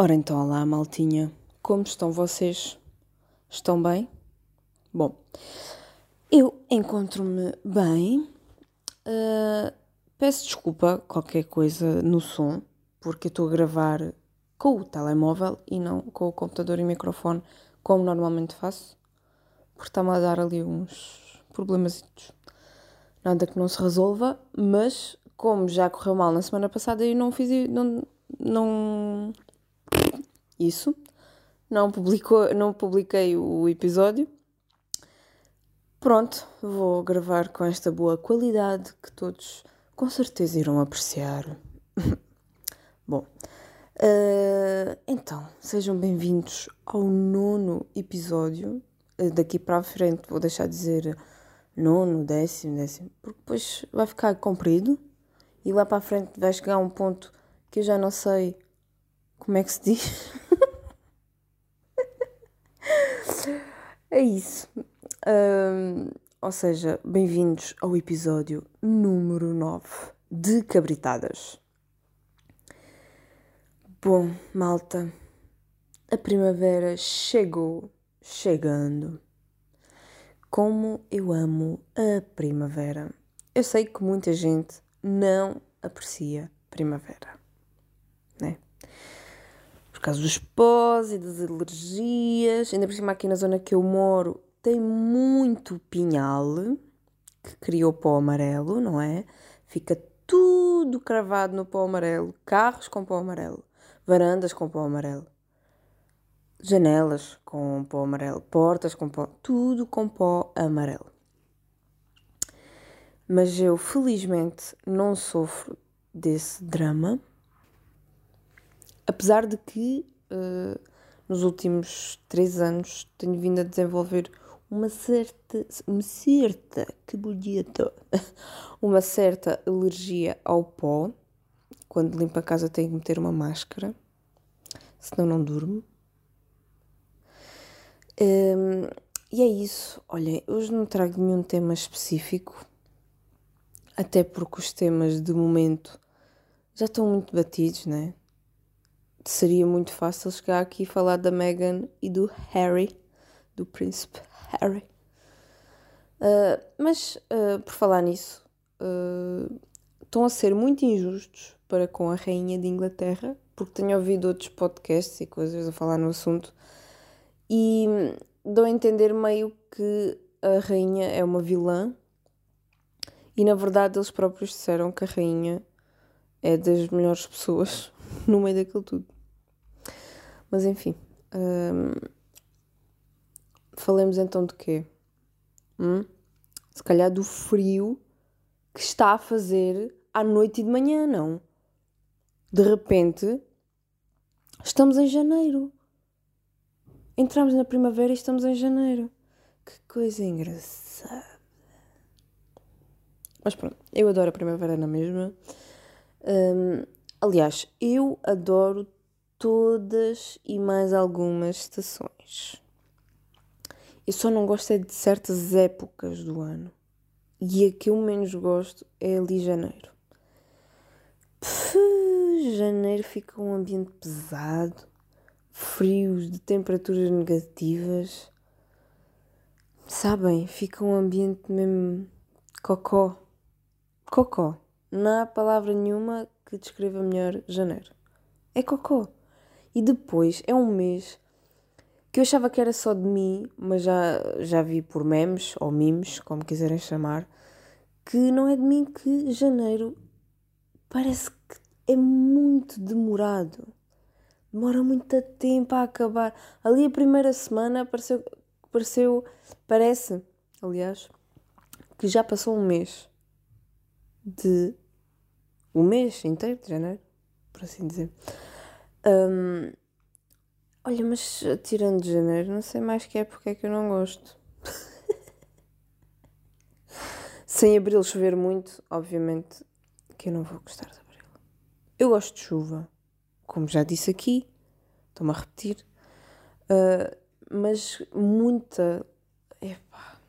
Ora então, olá maltinha, como estão vocês? Estão bem? Bom, eu encontro-me bem. Uh, peço desculpa qualquer coisa no som, porque estou a gravar com o telemóvel e não com o computador e microfone, como normalmente faço, porque está-me a dar ali uns problemas. Nada que não se resolva, mas como já correu mal na semana passada, eu não fiz. Não, não isso. Não, publicou, não publiquei o episódio. Pronto, vou gravar com esta boa qualidade que todos com certeza irão apreciar. Bom, uh, então, sejam bem-vindos ao nono episódio. Uh, daqui para a frente vou deixar de dizer nono, décimo, décimo, porque depois vai ficar comprido e lá para a frente vai chegar um ponto que eu já não sei como é que se diz. É isso. Um, ou seja, bem-vindos ao episódio número 9 de Cabritadas. Bom, malta, a primavera chegou, chegando. Como eu amo a primavera. Eu sei que muita gente não aprecia primavera, né? Causa dos pós e das alergias. Ainda por cima, aqui na zona que eu moro, tem muito pinhal que criou pó amarelo, não é? Fica tudo cravado no pó amarelo. Carros com pó amarelo, varandas com pó amarelo, janelas com pó amarelo, portas com pó, tudo com pó amarelo. Mas eu felizmente não sofro desse drama Apesar de que uh, nos últimos três anos tenho vindo a desenvolver uma certa, uma certa, que bonito, uma certa alergia ao pó. Quando limpo a casa tenho que meter uma máscara, senão não durmo. Um, ehm, e é isso. Olhem, hoje não trago nenhum tema específico, até porque os temas de momento já estão muito batidos, né? Seria muito fácil chegar aqui e falar da Meghan e do Harry, do príncipe Harry. Uh, mas, uh, por falar nisso, uh, estão a ser muito injustos para com a Rainha de Inglaterra, porque tenho ouvido outros podcasts e coisas a falar no assunto, e dou a entender meio que a Rainha é uma vilã, e na verdade eles próprios disseram que a Rainha é das melhores pessoas no meio daquilo tudo. Mas enfim. Hum, falemos então de quê? Hum? Se calhar do frio que está a fazer à noite e de manhã, não? De repente, estamos em janeiro. Entramos na primavera e estamos em janeiro. Que coisa engraçada. Mas pronto, eu adoro a primavera na mesma. Um, aliás, eu adoro todas e mais algumas estações. Eu só não gosto é de certas épocas do ano. E a que eu menos gosto é ali janeiro. Puxa, janeiro fica um ambiente pesado, frios, de temperaturas negativas. Sabem, fica um ambiente mesmo cocó. Cocó. Não há palavra nenhuma que descreva melhor janeiro. É cocó. E depois é um mês que eu achava que era só de mim, mas já, já vi por memes ou memes, como quiserem chamar, que não é de mim que janeiro parece que é muito demorado. Demora muito tempo a acabar. Ali a primeira semana pareceu, pareceu parece, aliás, que já passou um mês de um mês inteiro de janeiro, por assim dizer. Um, olha, mas tirando janeiro, não sei mais que é porque é que eu não gosto. Sem abril chover muito, obviamente que eu não vou gostar de abril. Eu gosto de chuva, como já disse aqui, estou-me a repetir, uh, mas muita. Epá,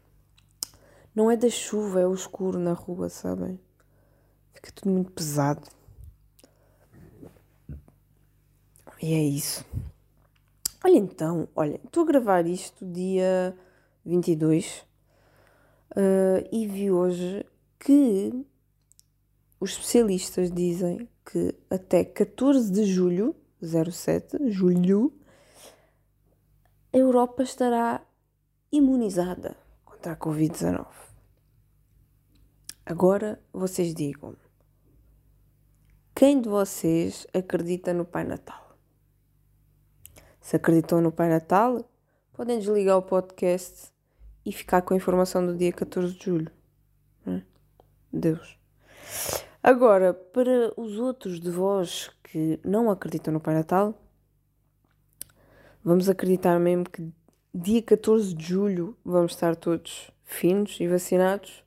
não é da chuva, é o escuro na rua, sabem? Fica tudo muito pesado. E é isso. Olha então, olha, estou a gravar isto dia 22 uh, e vi hoje que os especialistas dizem que até 14 de julho, 07, julho, a Europa estará imunizada contra a Covid-19. Agora vocês digam quem de vocês acredita no Pai Natal? Se acreditou no Pai Natal, podem desligar o podcast e ficar com a informação do dia 14 de julho. Né? Deus. Agora, para os outros de vós que não acreditam no Pai Natal, vamos acreditar mesmo que dia 14 de julho vamos estar todos finos e vacinados?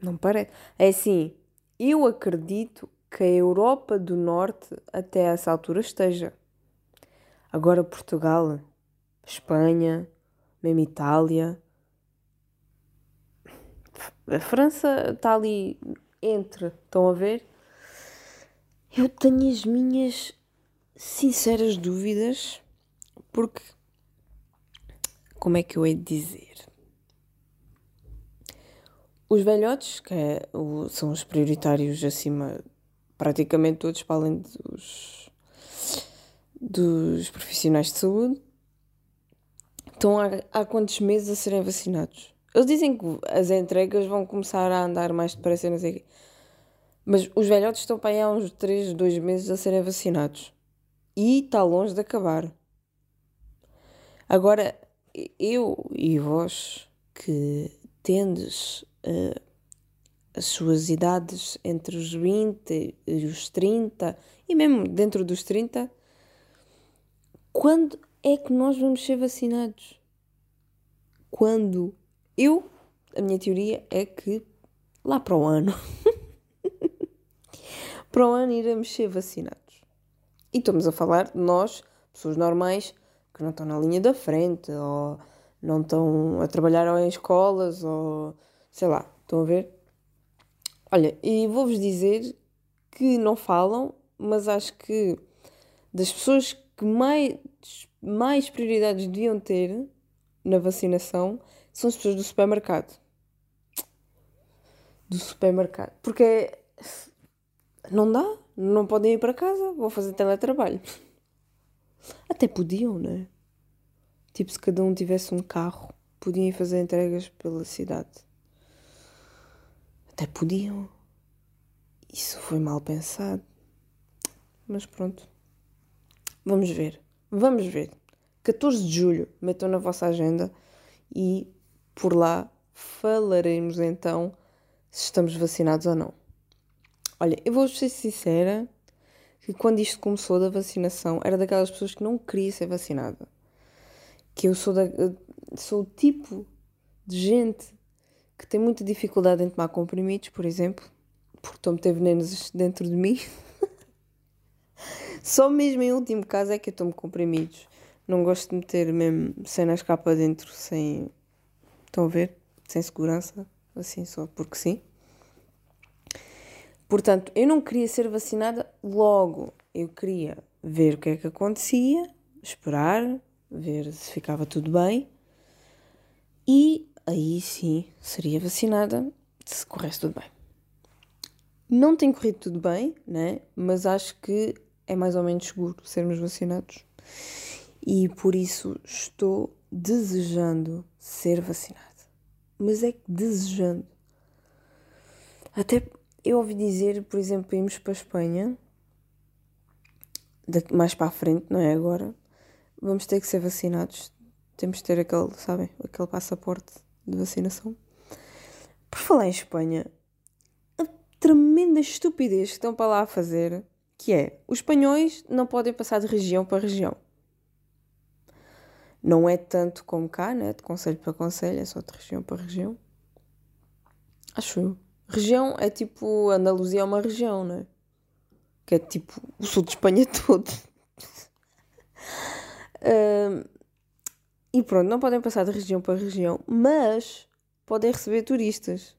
Não parece. É assim, eu acredito que a Europa do Norte até essa altura esteja. Agora Portugal, Espanha, mesmo Itália. A França está ali entre, estão a ver? Eu tenho as minhas sinceras dúvidas, porque como é que eu hei de dizer? Os velhotes, que é, são os prioritários acima, praticamente todos, para além dos, dos profissionais de saúde, estão há, há quantos meses a serem vacinados? Eles dizem que as entregas vão começar a andar mais depressa, não sei quê. Mas os velhotes estão para aí há uns 3, 2 meses a serem vacinados. E está longe de acabar. Agora, eu e vós que tendes uh, as suas idades entre os 20 e os 30, e mesmo dentro dos 30, quando é que nós vamos ser vacinados? Quando? Eu, a minha teoria é que lá para o ano, para o ano iremos ser vacinados. E estamos a falar de nós, pessoas normais, que não estão na linha da frente, ou não estão a trabalhar ou em escolas, ou sei lá, estão a ver? Olha, e vou-vos dizer que não falam, mas acho que das pessoas que mais mais prioridades deviam ter na vacinação são as pessoas do supermercado. Do supermercado. Porque não dá, não podem ir para casa, vão fazer teletrabalho. Até podiam, não é? Tipo, se cada um tivesse um carro, podiam fazer entregas pela cidade. Até podiam. Isso foi mal pensado. Mas pronto. Vamos ver. Vamos ver. 14 de julho, metam na vossa agenda e por lá falaremos então se estamos vacinados ou não. Olha, eu vou ser sincera que quando isto começou da vacinação era daquelas pessoas que não queria ser vacinada. Que eu sou, da, sou o tipo de gente que tem muita dificuldade em tomar comprimidos, por exemplo, porque estou a meter venenos dentro de mim. Só mesmo em último caso é que eu tomo comprimidos. Não gosto de meter mesmo cenas cá para dentro sem. Estão a ver? Sem segurança. Assim só porque sim. Portanto, eu não queria ser vacinada logo. Eu queria ver o que é que acontecia, esperar, ver se ficava tudo bem. E aí sim seria vacinada se corresse tudo bem. Não tem corrido tudo bem, né? Mas acho que é mais ou menos seguro sermos vacinados e por isso estou desejando ser vacinada. Mas é que desejando. Até eu ouvi dizer, por exemplo, irmos para a Espanha, mais para a frente, não é agora, vamos ter que ser vacinados. Temos de ter aquele, sabem, aquele passaporte de vacinação. Por falar em Espanha, a tremenda estupidez que estão para lá a fazer que é os espanhóis não podem passar de região para região. Não é tanto como cá, né? de conselho para conselho, é só de região para região. Acho eu. Região é tipo. Andaluzia é uma região, né? Que é tipo o sul de Espanha todo. uh, e pronto, não podem passar de região para região, mas podem receber turistas.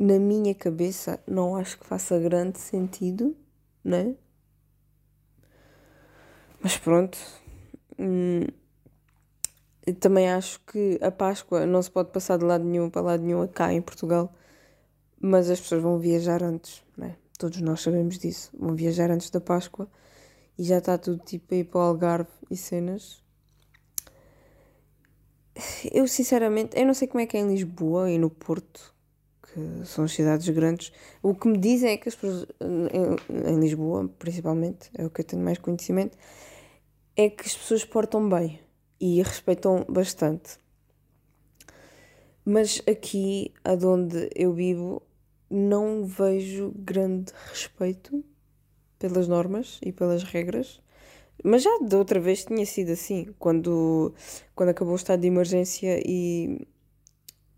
Na minha cabeça, não acho que faça grande sentido, né? Mas pronto. Hum, também acho que a Páscoa não se pode passar de lado nenhum para lado nenhum cá em Portugal, mas as pessoas vão viajar antes, né? Todos nós sabemos disso. Vão viajar antes da Páscoa e já está tudo tipo aí para o Algarve e cenas. Eu sinceramente, eu não sei como é que é em Lisboa e no Porto, que são cidades grandes. O que me dizem é que as pessoas em, em Lisboa, principalmente, é o que eu tenho mais conhecimento, é que as pessoas portam bem e respeitam bastante. Mas aqui, aonde eu vivo, não vejo grande respeito pelas normas e pelas regras. Mas já da outra vez tinha sido assim, quando, quando acabou o estado de emergência e,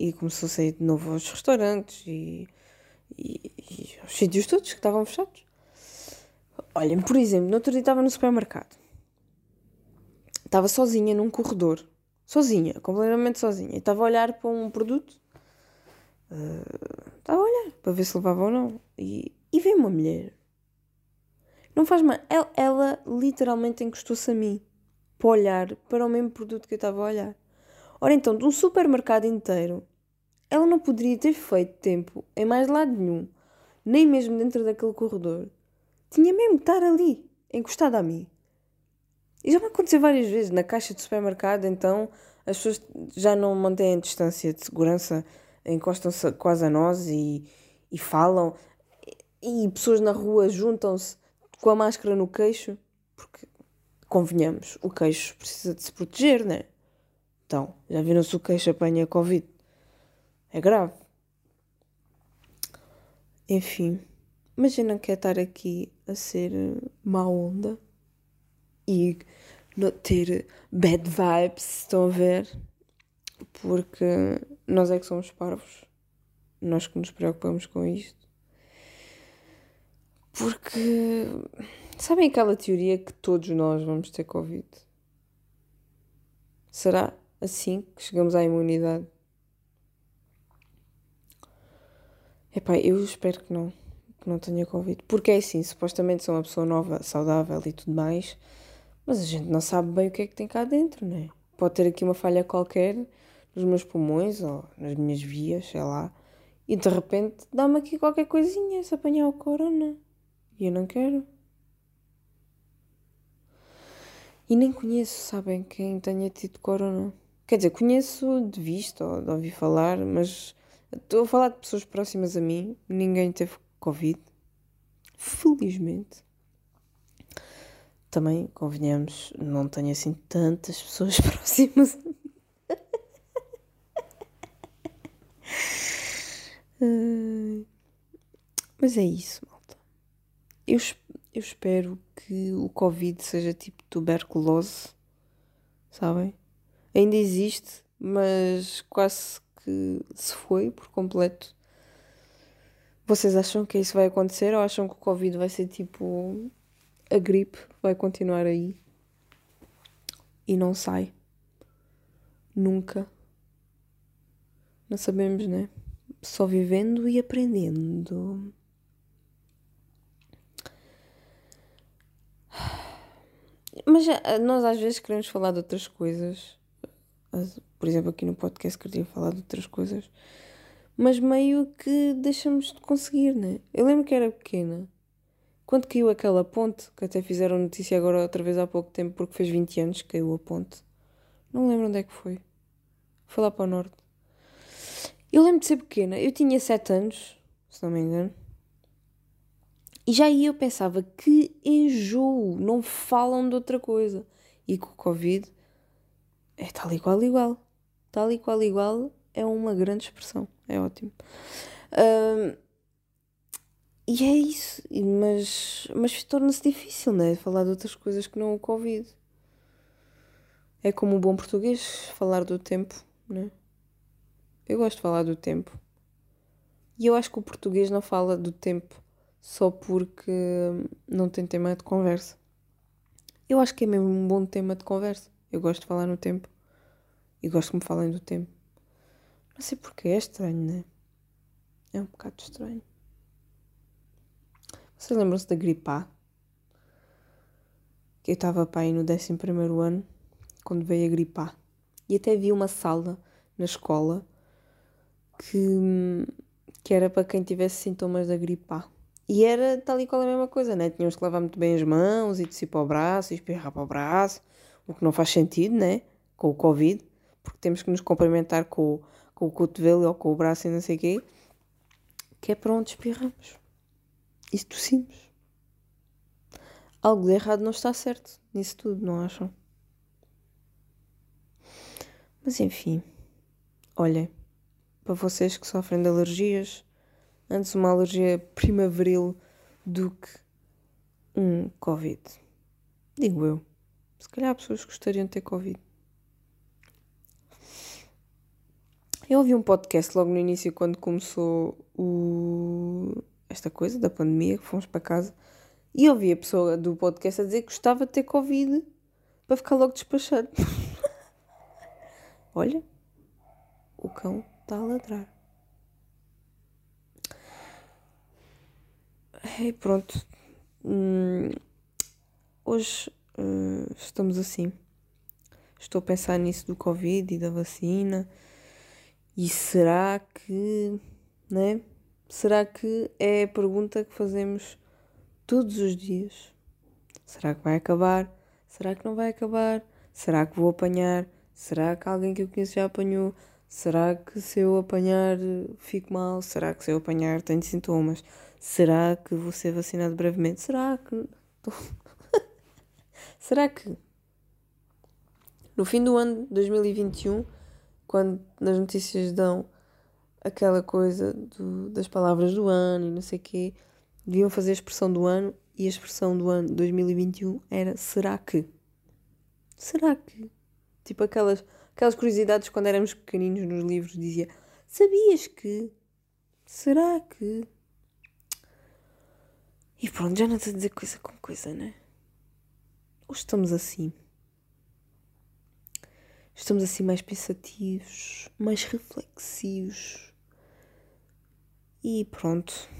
e começou a sair de novo aos restaurantes e, e, e aos sítios todos que estavam fechados. Olhem, por exemplo, no outro dia estava no supermercado. Estava sozinha num corredor. Sozinha, completamente sozinha. Estava a olhar para um produto. Uh, estava a olhar para ver se levava ou não. E, e veio uma mulher não faz mal. Ela, ela literalmente encostou-se a mim para olhar para o mesmo produto que eu estava a olhar. Ora então, de um supermercado inteiro, ela não poderia ter feito tempo em mais lado nenhum, nem mesmo dentro daquele corredor. Tinha mesmo que estar ali, encostada a mim. E já me aconteceu várias vezes na caixa de supermercado, então as pessoas já não mantêm a distância de segurança, encostam-se quase a nós e, e falam. E pessoas na rua juntam-se com a máscara no queixo, porque, convenhamos, o queixo precisa de se proteger, né? Então, já viram se o queixo apanha Covid? É grave. Enfim, mas eu não quero estar aqui a ser má onda e não ter bad vibes, estão a ver? Porque nós é que somos parvos, nós que nos preocupamos com isto. Porque sabem aquela teoria que todos nós vamos ter Covid? Será assim que chegamos à imunidade? Epá, eu espero que não, que não tenha Covid. Porque é assim, supostamente sou uma pessoa nova, saudável e tudo mais, mas a gente não sabe bem o que é que tem cá dentro, não é? Pode ter aqui uma falha qualquer nos meus pulmões ou nas minhas vias, sei lá, e de repente dá-me aqui qualquer coisinha se apanhar o corona. E eu não quero. E nem conheço, sabem, quem tenha tido corona. Quer dizer, conheço de vista ou de ouvir falar, mas estou a falar de pessoas próximas a mim. Ninguém teve Covid. Felizmente. Também, convenhamos, não tenho assim tantas pessoas próximas a mim. Mas é isso, eu, eu espero que o Covid seja tipo tuberculose, sabem? Ainda existe, mas quase que se foi por completo. Vocês acham que isso vai acontecer ou acham que o Covid vai ser tipo a gripe, vai continuar aí e não sai? Nunca. Não sabemos, né? Só vivendo e aprendendo. Mas nós às vezes queremos falar de outras coisas. Por exemplo, aqui no podcast queria falar de outras coisas. Mas meio que deixamos de conseguir, né? Eu lembro que era pequena. Quando caiu aquela ponte, que até fizeram notícia agora outra vez há pouco tempo, porque fez 20 anos que caiu a ponte. Não lembro onde é que foi. Foi lá para o norte. Eu lembro de ser pequena. Eu tinha 7 anos, se não me engano. E já aí eu pensava que enjoo, não falam de outra coisa. E com o Covid é tal qual igual. Tal e qual igual é uma grande expressão. É ótimo. E é isso. Mas, mas torna-se difícil, né? Falar de outras coisas que não o Covid. É como o bom português falar do tempo, né? Eu gosto de falar do tempo. E eu acho que o português não fala do tempo só porque não tem tema de conversa. Eu acho que é mesmo um bom tema de conversa. Eu gosto de falar no tempo. E gosto que me falem do tempo. Não sei porque, é estranho, né? É um bocado estranho. Vocês lembram-se da gripe A? Que eu estava para aí no 11 ano, quando veio a gripe A. E até vi uma sala na escola que, que era para quem tivesse sintomas da gripe A. E era tal e qual a mesma coisa, né? Tínhamos que lavar muito bem as mãos e tossir para o braço e espirrar para o braço, o que não faz sentido, né? Com o Covid, porque temos que nos cumprimentar com, com o cotovelo ou com o braço e não sei o quê, que é para onde espirramos. E tossimos. Algo de errado não está certo nisso tudo, não acham? Mas enfim, olhem, para vocês que sofrem de alergias, antes uma alergia primaveril do que um Covid. Digo eu. Se calhar pessoas gostariam de ter Covid. Eu ouvi um podcast logo no início, quando começou o... esta coisa da pandemia, que fomos para casa, e ouvi a pessoa do podcast a dizer que gostava de ter Covid para ficar logo despachado. Olha, o cão está a ladrar. E pronto. Hum, hoje uh, estamos assim. Estou a pensar nisso do Covid e da vacina. E será que, né? Será que é a pergunta que fazemos todos os dias? Será que vai acabar? Será que não vai acabar? Será que vou apanhar? Será que alguém que eu conheço já apanhou? Será que se eu apanhar fico mal? Será que se eu apanhar tenho sintomas? Será que vou ser vacinado brevemente? Será que. Será que. No fim do ano 2021, quando nas notícias dão aquela coisa do, das palavras do ano e não sei o quê, deviam fazer a expressão do ano e a expressão do ano 2021 era será que? Será que? Tipo aquelas, aquelas curiosidades quando éramos pequeninos nos livros dizia sabias que? Será que? E pronto, já não estou a dizer coisa com coisa, né? Hoje estamos assim. Estamos assim mais pensativos, mais reflexivos. E pronto.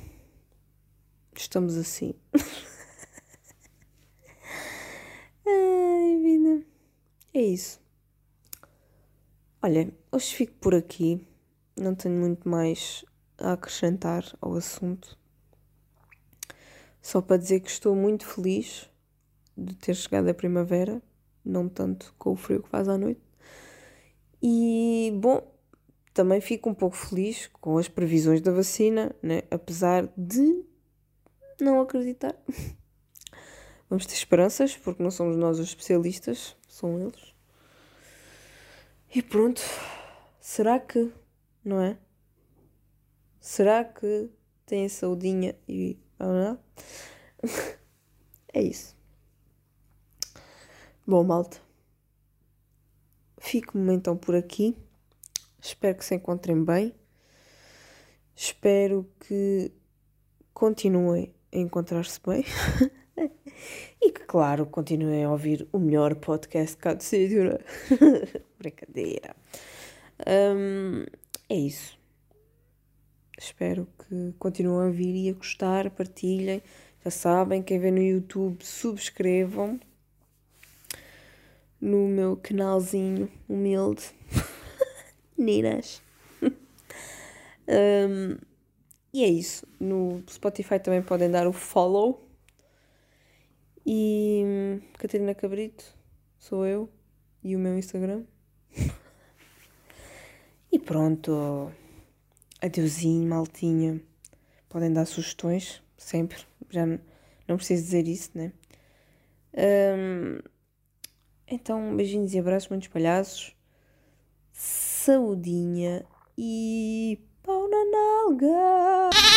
Estamos assim. Ai, vida. É isso. Olha, hoje fico por aqui. Não tenho muito mais a acrescentar ao assunto. Só para dizer que estou muito feliz de ter chegado a primavera, não tanto com o frio que faz à noite. E, bom, também fico um pouco feliz com as previsões da vacina, né? apesar de não acreditar. Vamos ter esperanças, porque não somos nós os especialistas, são eles. E pronto, será que, não é? Será que tem saudinha e é isso. Bom, malta. Fico-me então por aqui. Espero que se encontrem bem. Espero que continuem a encontrar-se bem. e que, claro, continuem a ouvir o melhor podcast cá do sítio. Né? Brincadeira. Um, é isso. Espero que continuem a vir e a gostar, partilhem. Já sabem, quem vê no YouTube, subscrevam no meu canalzinho humilde. Meninas. um, e é isso. No Spotify também podem dar o follow. E hum, Catarina Cabrito, sou eu. E o meu Instagram. e pronto. Adeusinho, maltinha. Podem dar sugestões, sempre. Já não preciso dizer isso, né? Um, então, beijinhos e abraços muito espalhados. Saudinha e pau na nalga.